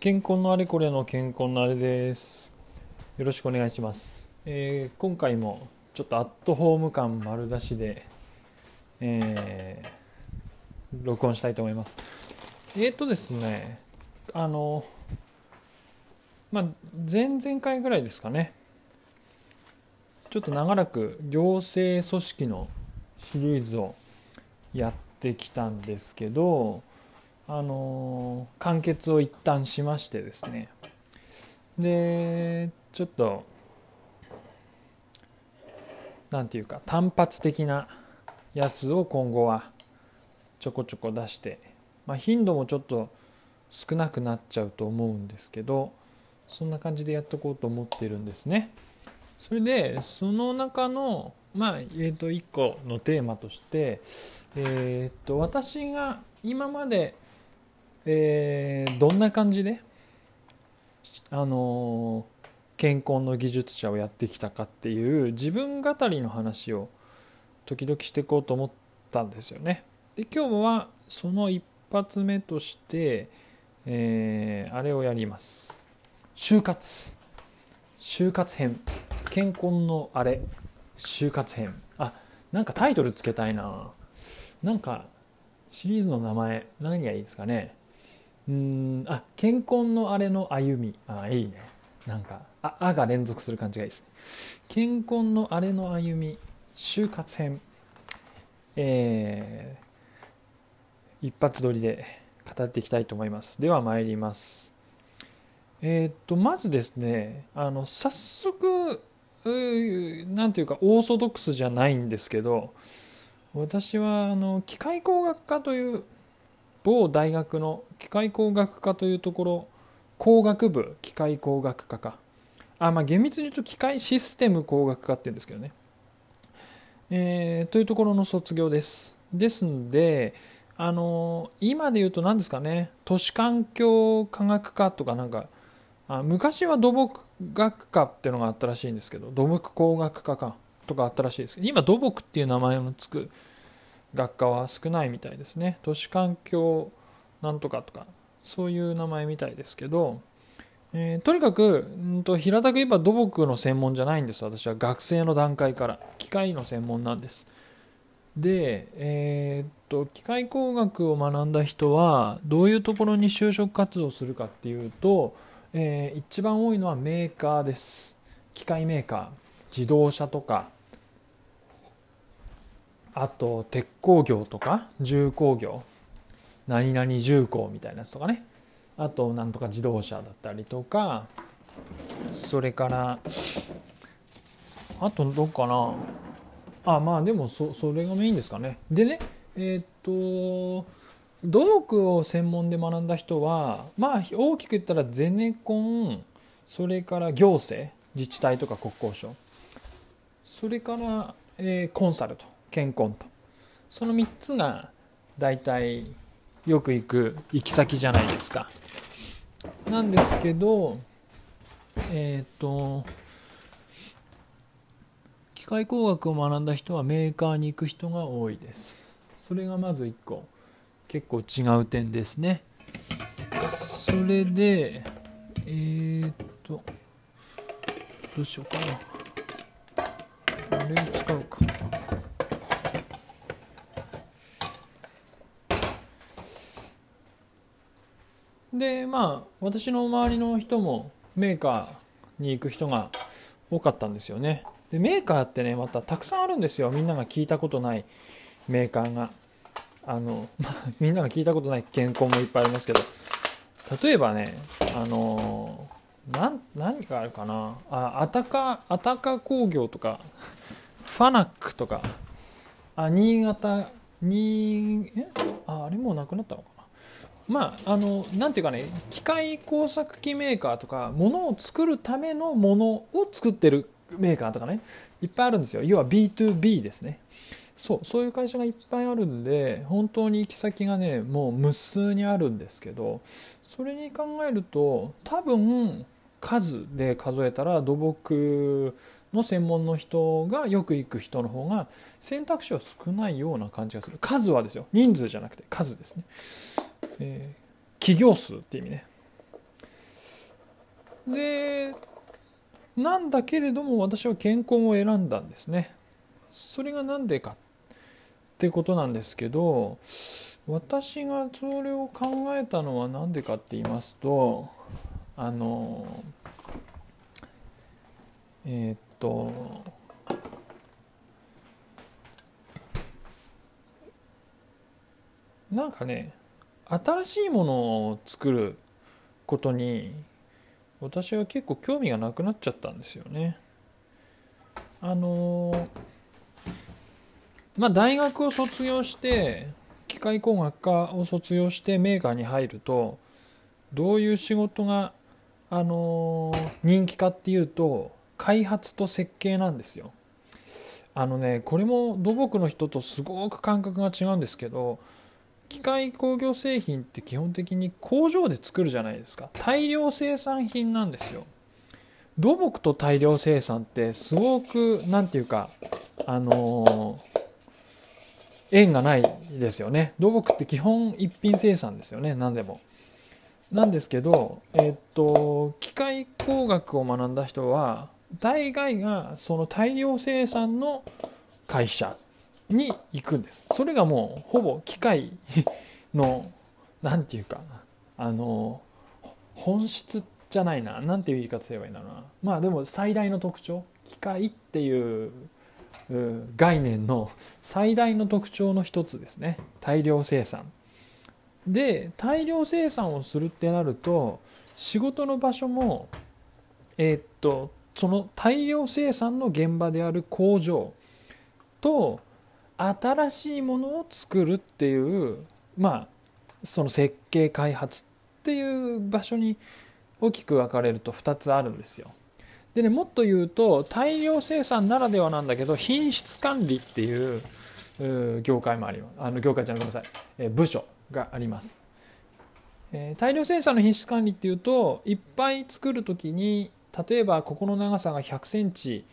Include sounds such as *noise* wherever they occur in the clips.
健康のあれこれの健康のあれです。よろしくお願いします、えー今回もちょっとアットホーム感丸出しで、えー録音したいと思います。えー、とですねあのまあ前々回ぐらいですかね。ちょっと長らく行政組織のシリーズをやってきたんですけどあの完結を一旦しましてですねでちょっとなんていうか単発的なやつを今後はちょこちょこ出して、まあ、頻度もちょっと少なくなっちゃうと思うんですけどそんな感じでやっていこうと思ってるんですね。それでその中のまあえー、と1個のテーマとして、えー、と私が今まで、えーどんな感じで、あの健康の技術者をやってきたかっていう自分語りの話を時々していこうと思ったんですよね。で今日はその一発目として、えーあれをやります。就活。就活編。健康のあれ。就活編。あなんかタイトルつけたいな。なんかシリーズの名前何がいいですかね。うんあ健康のあれの歩み。あいいね。なんかああが連続する感じがいいですね。健康のあれの歩み。就活編。えー一発撮りで語っていきたいと思います。では参ります。えーっとまずですねあの早速うーなんていうかオーソドックスじゃないんですけど私はあの機械工学科という某大学の機械工学科というところ工学部機械工学科か。あまあ厳密に言うと機械システム工学科っていうんですけどね、えーというところの卒業です。ですんであの今で言うと何ですかね。都市環境科学科とかなんかあ昔は土木学科っていうのがあったらしいんですけど土木工学科かとかあったらしいです。けど今土木っていう名前のつく学科は少ないみたいですね。都市環境なんとかとかそういう名前みたいですけど、えーとにかくうんと平たく言えば土木の専門じゃないんです。私は学生の段階から機械の専門なんです。で、えーっと機械工学を学んだ人はどういうところに就職活動するかっていうと、えー一番多いのはメーカーです。機械メーカー。自動車とかあと鉄工業とか重工業何々重工みたいなやつとかね。あとなんとか自動車だったりとかそれからあとどうかな。あまあでもそそれがメインですかね。でねえーっと土木を専門で学んだ人はまあ大きく言ったらゼネコンそれから行政自治体とか国交省。それから、えーコンサルと。健康と。その3つが大体よく行く行き先じゃないですか。なんですけどえっ、と機械工学を学んだ人はメーカーに行く人が多いです。それがまず1個。結構違う点ですね。それでえーっとどうしようかな。あれを使うか。でまあ私の周りの人もメーカーに行く人が多かったんですよね。でメーカーってねまたたくさんあるんですよ。みんなが聞いたことないメーカーが。あの、まあ、みんなが聞いたことない健康もいっぱいありますけど。例えばねあのな何があるかな。あアタカアタカ工業とかファナックとか。あ新潟にえ？ああれもうなくなったのかな。まああのなんていうかね機械工作機メーカーとかものを作るためのものを作ってるメーカーとかねいっぱいあるんですよ。要は B2B ですね。そうそういう会社がいっぱいあるんで本当に行き先がねもう無数にあるんですけどそれに考えると多分数で数えたら土木の専門の人がよく行く人の方が選択肢は少ないような感じがする。数はですよ。人数じゃなくて数ですね、えー企業数って意味ね。でなんだけれども私は健康を選んだんですね。それが何でかってことなんですけど私がそれを考えたのは何でかって言いますとあのえー、っとなんかね新しいものを作ることに私は結構興味がなくなっちゃったんですよね。あのまあ大学を卒業して機械工学科を卒業してメーカーに入るとどういう仕事があの人気かっていうと開発と設計なんですよ。あのねこれも土木の人とすごく感覚が違うんですけど機械工業製品って基本的に工場で作るじゃないですか。大量生産品なんですよ。土木と大量生産ってすごく何て言うかあのー、縁がないですよね。土木って基本一品生産ですよね。何でも。なんですけどえ、っと機械工学を学んだ人は大概がその大量生産の会社。に行くんです。それがもうほぼ機械の何て言うかあの本質じゃないな。何ていう言い方すればいいんだろうな。まあでも最大の特徴機械っていう概念の最大の特徴の一つですね。大量生産。で大量生産をするってなると仕事の場所もえー、っとその大量生産の現場である工場と新しいものを作るっていうまあその設計開発っていう場所に大きく分かれると2つあるんですよ。でねもっと言うと大量生産ならではなんだけど品質管理っていう業界もあります。あの業界じゃないごめんなさい、え部署があります、え、大量生産の品質管理っていうといっぱい作る時に例えばここの長さが100センチ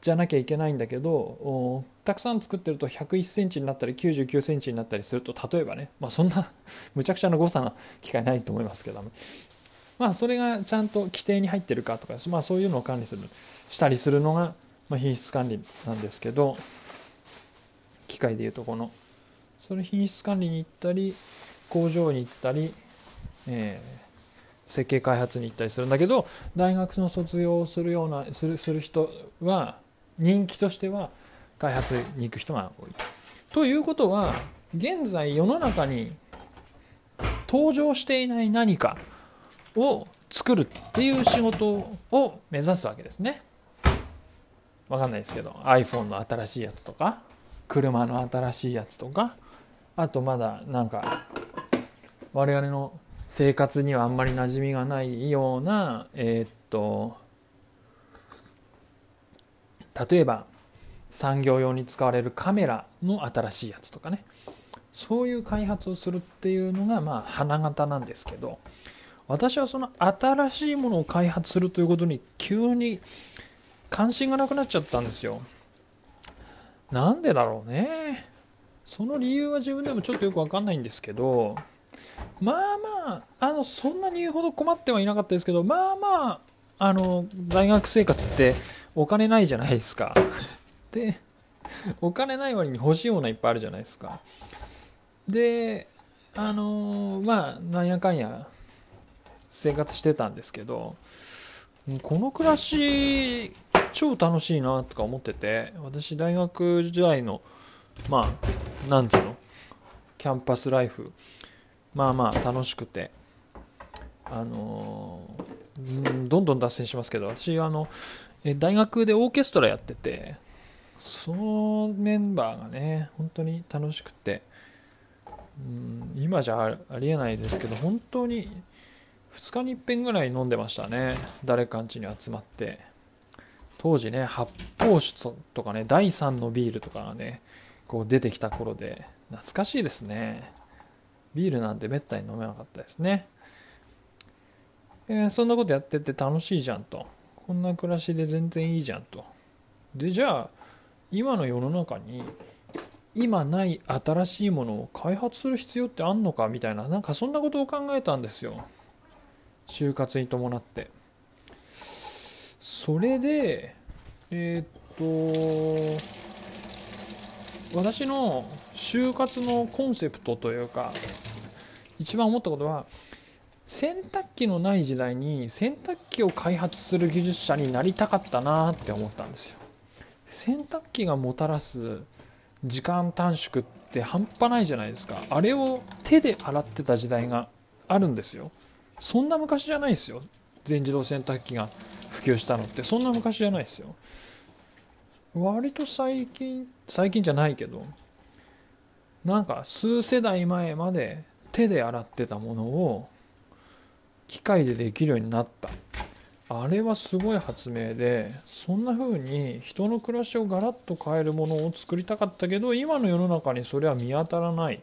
じゃなきゃいけないんだけどたくさん作ってると101センチになったり99センチになったりすると例えばね、まあ、そんな *laughs* むちゃくちゃな誤差の機会ないと思いますけども。まあそれがちゃんと規定に入ってるかとか、まあ、そういうのを管理するしたりするのが、ま、品質管理なんですけど機械でいうとこの。それ品質管理に行ったり工場に行ったり、えー、設計開発に行ったりするんだけど大学の卒業をするようなするする人は人気としては開発に行く人が多い。ということは現在世の中に登場していない何かを作るっていう仕事を目指すわけですね。わかんないですけど iPhone の新しいやつとか車の新しいやつとかあとまだなんか我々の生活にはあんまり馴染みがないようなえー、っと例えば産業用に使われるカメラの新しいやつとかね。そういう開発をするっていうのがまあ花形なんですけど私はその新しいものを開発するということに急に関心がなくなっちゃったんですよ。なんでだろうね。その理由は自分でもちょっとよくわかんないんですけどまあまああのそんなに言うほど困ってはいなかったですけどまあまああの大学生活ってお金ないじゃないですか。でお金ない割に欲しいものはいっぱいあるじゃないですか。であのまあなんやかんや生活してたんですけどこの暮らし超楽しいなとか思ってて私大学時代のまあなんつうのキャンパスライフまあまあ楽しくてあのどんどん脱線しますけど私あの大学でオーケストラやっててそのメンバーがね本当に楽しくてうん今じゃありえないですけど本当に2日に一遍ぐらい飲んでましたね。誰かん家に集まって。当時ね発泡酒とかね第3のビールとかがねこう出てきた頃で懐かしいですね。ビールなんてめったに飲めなかったですね、えー、そんなことやってて楽しいじゃんと。こんな暮らしで全然いいじゃんと。でじゃあ今の世の中に今ない新しいものを開発する必要ってあんのかみたいななんかそんなことを考えたんですよ。就活に伴って。それでえー、っと私の就活のコンセプトというか一番思ったことは洗濯機のない時代に洗濯機を開発する技術者になりたかったなって思ったんですよ。洗濯機がもたらす時間短縮って半端ないじゃないですか。あれを手で洗ってた時代があるんですよ。そんな昔じゃないですよ。全自動洗濯機が普及したのって。そんな昔じゃないですよ。割と最近最近じゃないけどなんか数世代前まで手で洗ってたものを機械でできるようになった。あれはすごい発明でそんな風に人の暮らしをガラッと変えるものを作りたかったけど今の世の中にそれは見当たらない。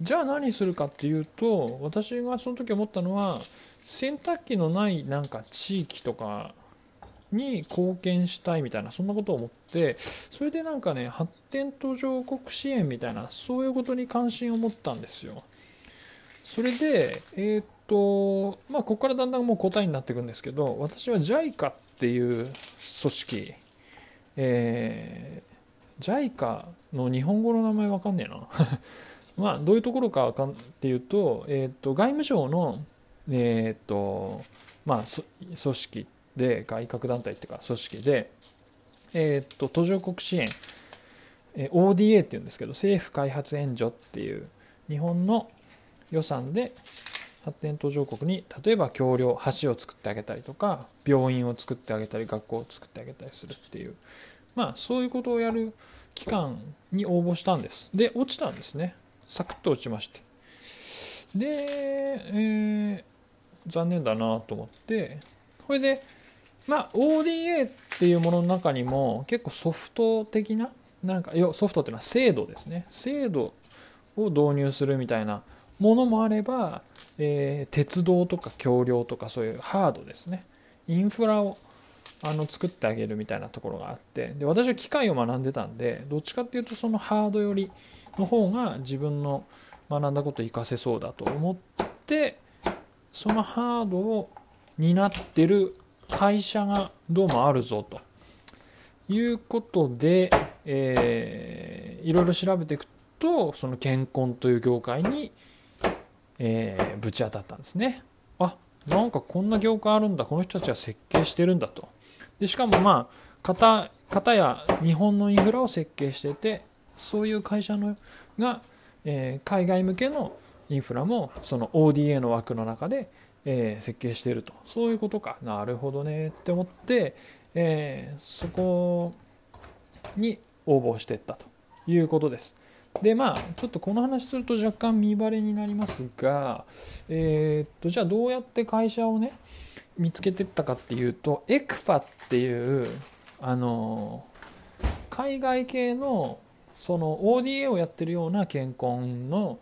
じゃあ何するかっていうと私がその時思ったのは洗濯機のないなんか地域とかに貢献したいみたいなそんなことを思ってそれでなんかね発展途上国支援みたいなそういうことに関心を持ったんですよ。それでえー、っとまあここからだんだんもう答えになっていくんですけど私は JICA っていう組織えー、JICA の日本語の名前わかんねえな。*laughs* まあどういうところかかんっていうと,、えー、っと外務省のえー、とまあ組織で外郭団体っていうか組織で、えー、っと途上国支援、え ODA っていうんですけど政府開発援助っていう日本の予算で発展途上国に例えば橋梁橋を作ってあげたりとか病院を作ってあげたり学校を作ってあげたりするっていう。まあそういうことをやる機関に応募したんです。で落ちたんですね。サクッと落ちまして。で、えー、残念だなと思って。これでまあ ODA っていうものの中にも結構ソフト的ななんかソフトっていうのは制度ですね。制度を導入するみたいなものもあれば、えー、鉄道とか橋梁とかそういうハードですね。インフラをあの作ってあげるみたいなところがあって。で私は機械を学んでたんでどっちかっていうとそのハード寄りの方が自分の学んだことを活かせそうだと思ってそのハードを担ってる会社がどうもあるぞと。いうことで、えー、いろいろ調べていくとその健康という業界に、えー、ぶち当たったんですね。あなんかこんな業界あるんだ。この人たちは設計してるんだと。でしかもまあ型や日本のインフラを設計しててそういう会社のが、えー、海外向けのインフラもその ODA の枠の中でえー、設計してると。そういうことか。なるほどね。って思って、えー、そこに応募してったということです。でまあちょっとこの話すると若干見バレになりますがえー、っとじゃあどうやって会社をね見つけてったかっていうとエクファっていうあの海外系のその ODA をやってるような健康の、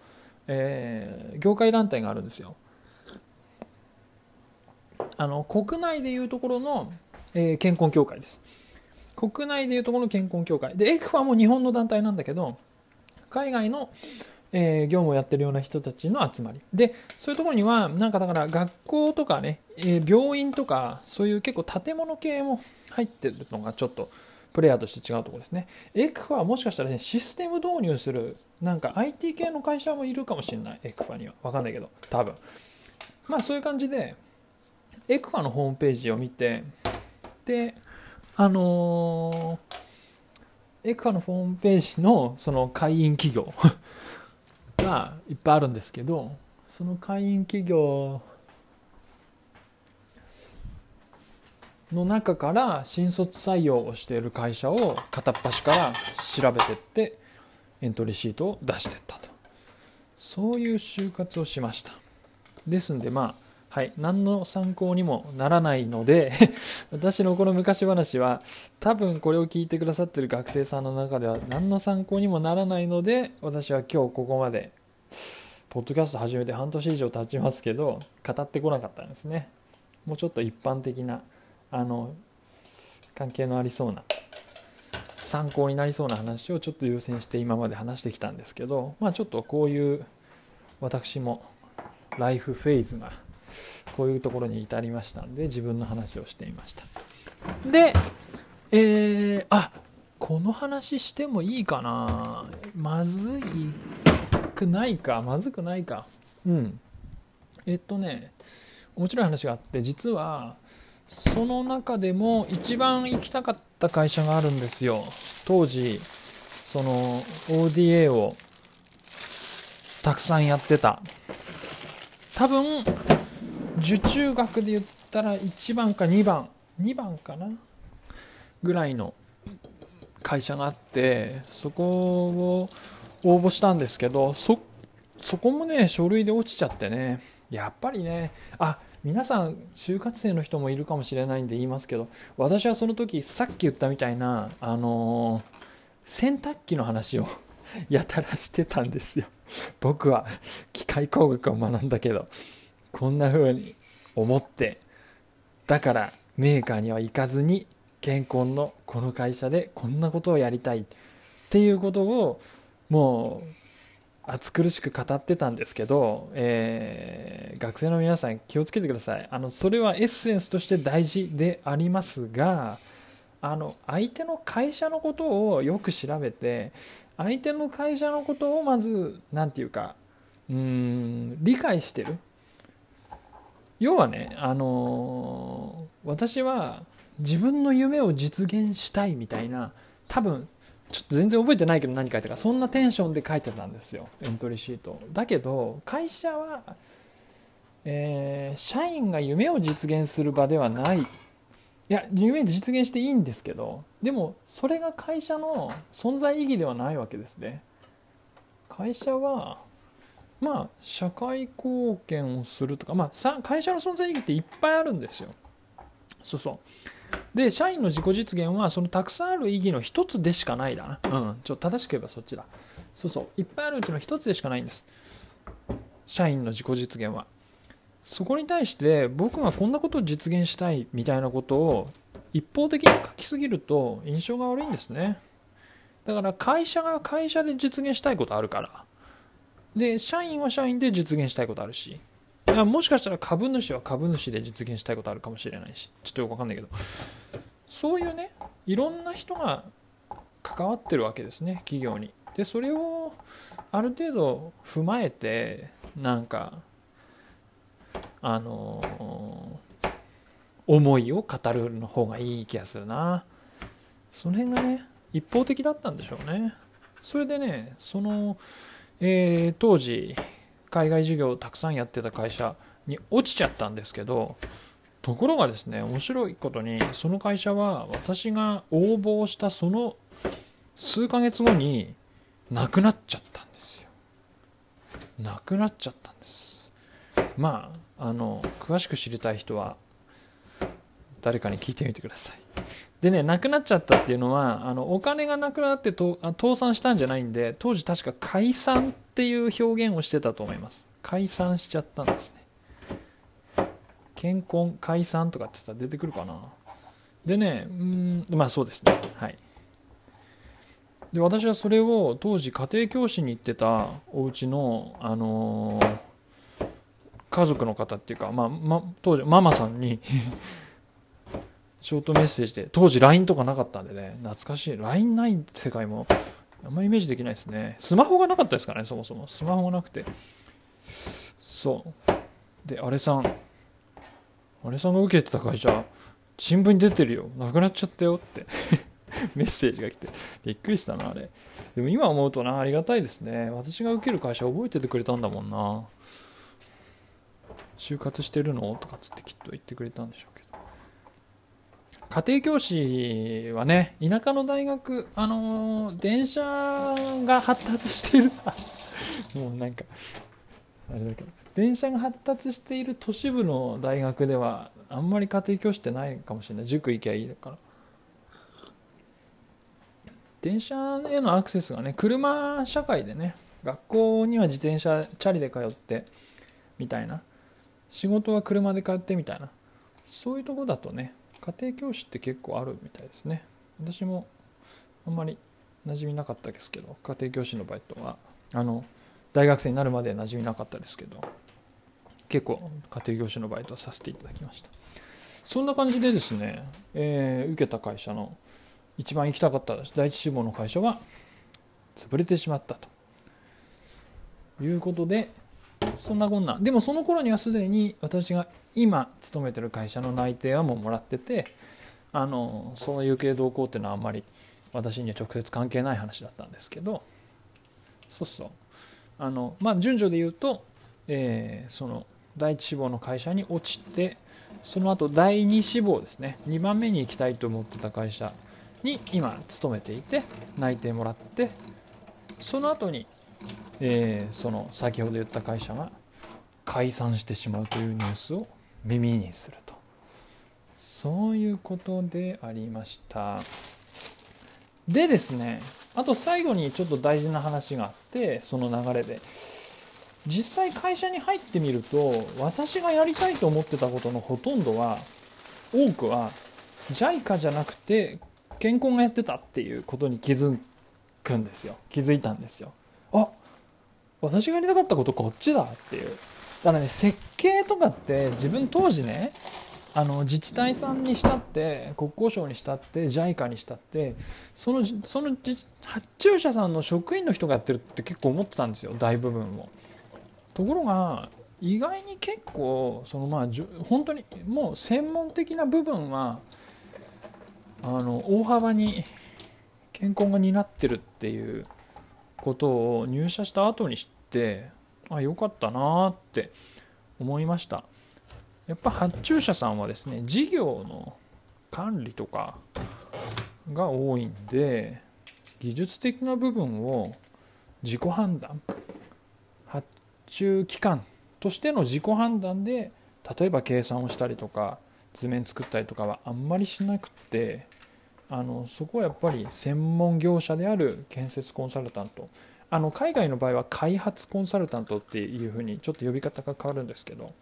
えー、業界団体があるんですよ。あの国内でいうところの、えー、健康協会です。国内でいうところの健康協会。でエクファも日本の団体なんだけど海外の、えー、業務をやってるような人たちの集まりでそういうところにはなんかだから学校とかね、えー、病院とかそういう結構建物系も入ってるのがちょっとプレイヤーとして違うところですね。エクファはもしかしたらね、システム導入する、なんか IT 系の会社もいるかもしれない。エクファには。わかんないけど、多分。まあそういう感じで、エクファのホームページを見てであのー、エクファのホームページのその会員企業 *laughs* がいっぱいあるんですけどその会員企業の中から新卒採用をしている会社を片っ端から調べてってエントリーシートを出してったと。そういう就活をしました。ですんでまあはい、何の参考にもならないので *laughs* 私のこの昔話は多分これを聞いてくださってる学生さんの中では何の参考にもならないので私は今日ここまでポッドキャスト始めて半年以上経ちますけど語ってこなかったんですね。もうちょっと一般的なあの関係のありそうな参考になりそうな話をちょっと優先して今まで話してきたんですけどまあちょっとこういう私もライフフェーズがこういうところに至りましたんで自分の話をしてみました。でえー、あこの話してもいいかな。まずいくないか。まずくないか。うん。えっとね面白い話があって実はその中でも一番行きたかった会社があるんですよ。当時その ODA をたくさんやってた。多分受注額で言ったら1番か2番2番かな？ぐらいの会社があってそこを応募したんですけどそこもね書類で落ちちゃってね。やっぱりねあ皆さん就活生の人もいるかもしれないんで言いますけど私はその時さっき言ったみたいなあのー、洗濯機の話を *laughs* やたらしてたんですよ。僕は機械工学を学んだけど。こんな風に思ってだからメーカーには行かずに健康のこの会社でこんなことをやりたいっていうことをもう暑苦しく語ってたんですけど、えー、学生の皆さん気をつけてください。あのそれはエッセンスとして大事でありますがあの相手の会社のことをよく調べて相手の会社のことをまず何て言うかうーん理解してる。要はねあの私は自分の夢を実現したいみたいな多分ちょっと全然覚えてないけど何書いたかそんなテンションで書いてたんですよエントリーシート。だけど会社は、えー、社員が夢を実現する場ではない。いや夢実現していいんですけどでもそれが会社の存在意義ではないわけですね。会社はまあ社会貢献をするとかまあさ会社の存在意義っていっぱいあるんですよ。そうそう。で社員の自己実現はそのたくさんある意義の一つでしかないだな。うん。ちょ正しく言えばそっちだ。そうそう。いっぱいあるうちの一つでしかないんです。社員の自己実現は。そこに対して僕がこんなことを実現したいみたいなことを一方的に書きすぎると印象が悪いんですね。だから会社が会社で実現したいことあるから。で社員は社員で実現したいことあるし。もしかしたら株主は株主で実現したいことあるかもしれないし。ちょっとよくわかんないけど。そういうねいろんな人が関わってるわけですね企業に。でそれをある程度踏まえてなんかあのー、思いを語るの方がいい気がするな。その辺がね一方的だったんでしょうね。それでねその、えー、当時海外事業をたくさんやってた会社に落ちちゃったんですけどところがですね面白いことにその会社は私が応募したその数ヶ月後になくなっちゃったんですよ。なくなっちゃったんです。まああの詳しく知りたい人は誰かに聞いてみてください。でねなくなっちゃったっていうのはあのお金がなくなってと倒産したんじゃないんで当時確か解散っていう表現をしてたと思います。解散しちゃったんですね。健康解散とかって言ったら出てくるかな。でねうんまあそうですね。はい。で私はそれを当時家庭教師に行ってたお家のあのー、家族の方っていうか、まあ、ま、当時ママさんにショートメッセージで。当時 LINE とかなかったんでね。懐かしい。LINE ない世界も。あんまりイメージできないですね。スマホがなかったですからねそもそも。スマホがなくて。そう。であれさん。あれさんが受けてた会社。新聞に出てるよ。なくなっちゃったよって。*laughs* メッセージが来て。びっくりしたなあれ。でも今思うとなありがたいですね。私が受ける会社覚えててくれたんだもんな。就活してるの？とかつってきっと言ってくれたんでしょう家庭教師はね、田舎の大学、あのー、電車が発達している、*laughs* もうなんか、あれだけど、電車が発達している都市部の大学では、あんまり家庭教師ってないかもしれない。塾行きゃいいから。電車へのアクセスがね、車社会でね、学校には自転車、チャリで通って、みたいな。仕事は車で通ってみたいな。そういうとこだとね、家庭教師って結構あるみたいですね。私もあんまり馴染みなかったですけど家庭教師のバイトはあの大学生になるまで馴染みなかったですけど結構家庭業種のバイトはさせていただきました。そんな感じでですね、えー、受けた会社の一番行きたかった第一志望の会社は潰れてしまったということでそんなこんなでもその頃にはすでに私が今勤めてる会社の内定はもうもらっててあのその有形動向っていうのはあんまり私には直接関係ない話だったんですけどそうそう。あのまあ順序で言うと、えー、その第一志望の会社に落ちてその後第2志望ですね。2番目に行きたいと思ってた会社に今勤めていて内定もらってその後に、えー、その先ほど言った会社が解散してしまうというニュースを耳にすると。そういうことでありました。でですねあと最後にちょっと大事な話があってその流れで。実際会社に入ってみると私がやりたいと思ってたことのほとんどは多くは JICA じゃなくて健康がやってたっていうことに気づくんですよ。気づいたんですよ。あ私がやりたかったことこっちだっていうだからね設計とかって自分当時ねあの自治体さんにしたって国交省にしたって JICA にしたってそのその発注者さんの職員の人がやってるって結構思ってたんですよ大部分を。ところが意外に結構そのまあ本当にもう専門的な部分はあの大幅に健康が担ってるっていうことを入社した後に知ってあ良かったなって思いました。やっぱ発注者さんはですね事業の管理とかが多いんで技術的な部分を自己判断発注機関としての自己判断で例えば計算をしたりとか図面作ったりとかはあんまりしなくてあのそこはやっぱり専門業者である建設コンサルタントあの海外の場合は開発コンサルタントっていうふうにちょっと呼び方が変わるんですけど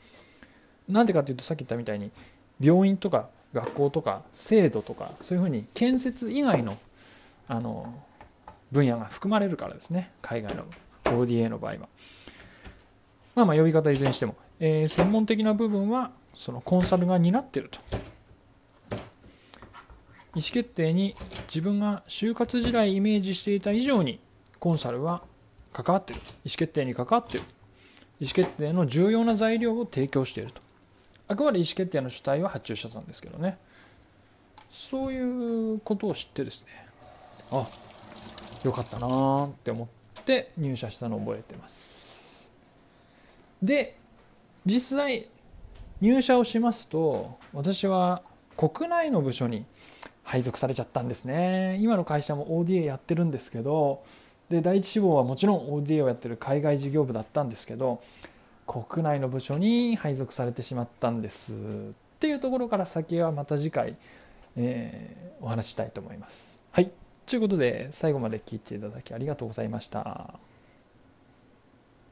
なんでかっていうとさっき言ったみたいに病院とか学校とか制度とかそういうふうに建設以外のあの分野が含まれるからですね海外の ODA の場合は。まあまあ呼び方いずれにしても、えー、専門的な部分はそのコンサルが担っていると。意思決定に自分が就活時代イメージしていた以上にコンサルは関わっている。意思決定に関わってる。意思決定の重要な材料を提供していると。あくまで意思決定の主体は発注者さんですけどね。そういうことを知ってですね。あよかったなーって思って入社したのを覚えてます。で実際入社をしますと私は国内の部署に配属されちゃったんですね今の会社も ODA やってるんですけどで第一志望はもちろん ODA をやってる海外事業部だったんですけど国内の部署に配属されてしまったんですっていうところから先はまた次回、えー、お話ししたいと思います。はいということで最後まで聞いていただきありがとうございました。